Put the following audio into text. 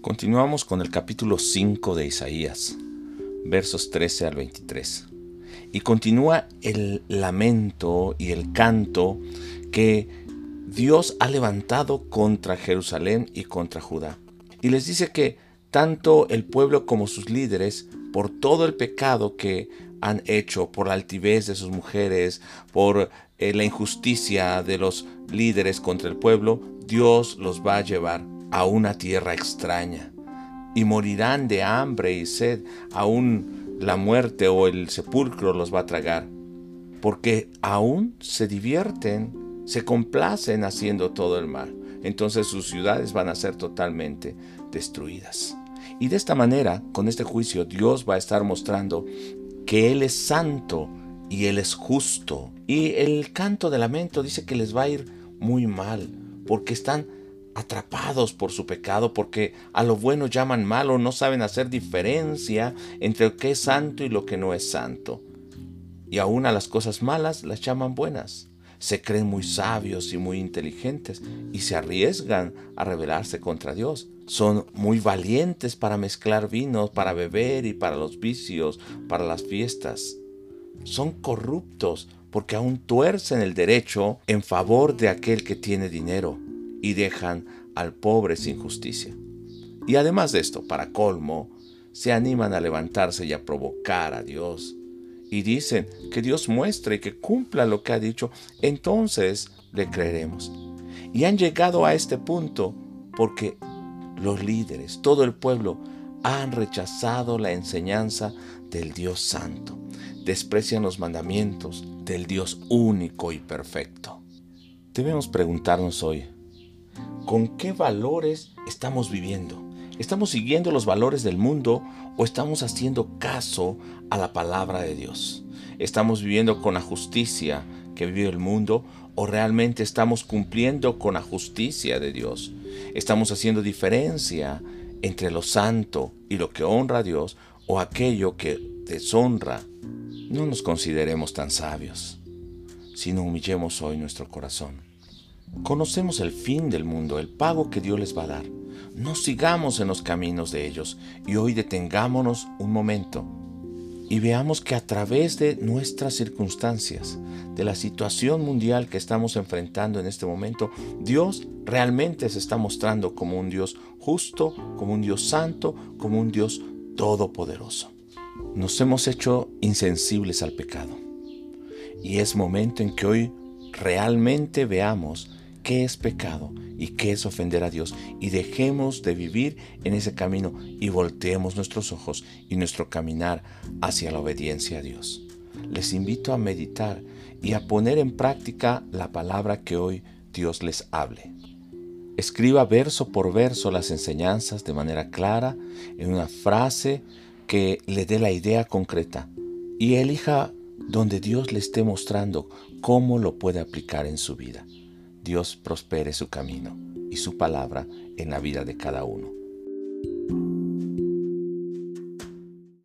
Continuamos con el capítulo 5 de Isaías, versos 13 al 23. Y continúa el lamento y el canto que Dios ha levantado contra Jerusalén y contra Judá. Y les dice que tanto el pueblo como sus líderes, por todo el pecado que han hecho, por la altivez de sus mujeres, por eh, la injusticia de los líderes contra el pueblo, Dios los va a llevar a una tierra extraña y morirán de hambre y sed, aún la muerte o el sepulcro los va a tragar, porque aún se divierten, se complacen haciendo todo el mal. Entonces sus ciudades van a ser totalmente destruidas. Y de esta manera, con este juicio, Dios va a estar mostrando que Él es santo y Él es justo. Y el canto de lamento dice que les va a ir muy mal, porque están atrapados por su pecado, porque a lo bueno llaman malo, no saben hacer diferencia entre lo que es santo y lo que no es santo. Y aún a las cosas malas las llaman buenas. Se creen muy sabios y muy inteligentes y se arriesgan a rebelarse contra Dios. Son muy valientes para mezclar vinos, para beber y para los vicios, para las fiestas. Son corruptos porque aún tuercen el derecho en favor de aquel que tiene dinero y dejan al pobre sin justicia. Y además de esto, para colmo, se animan a levantarse y a provocar a Dios. Y dicen que Dios muestre y que cumpla lo que ha dicho, entonces le creeremos. Y han llegado a este punto porque los líderes, todo el pueblo, han rechazado la enseñanza del Dios Santo. Desprecian los mandamientos del Dios único y perfecto. Debemos preguntarnos hoy, con qué valores estamos viviendo. ¿Estamos siguiendo los valores del mundo o estamos haciendo caso a la palabra de Dios? ¿Estamos viviendo con la justicia que vive el mundo o realmente estamos cumpliendo con la justicia de Dios? ¿Estamos haciendo diferencia entre lo santo y lo que honra a Dios o aquello que deshonra? No nos consideremos tan sabios, sino humillemos hoy nuestro corazón Conocemos el fin del mundo, el pago que Dios les va a dar. No sigamos en los caminos de ellos y hoy detengámonos un momento y veamos que a través de nuestras circunstancias, de la situación mundial que estamos enfrentando en este momento, Dios realmente se está mostrando como un Dios justo, como un Dios santo, como un Dios todopoderoso. Nos hemos hecho insensibles al pecado y es momento en que hoy realmente veamos qué es pecado y qué es ofender a Dios y dejemos de vivir en ese camino y volteemos nuestros ojos y nuestro caminar hacia la obediencia a Dios. Les invito a meditar y a poner en práctica la palabra que hoy Dios les hable. Escriba verso por verso las enseñanzas de manera clara en una frase que le dé la idea concreta y elija donde Dios le esté mostrando cómo lo puede aplicar en su vida. Dios prospere su camino y su palabra en la vida de cada uno.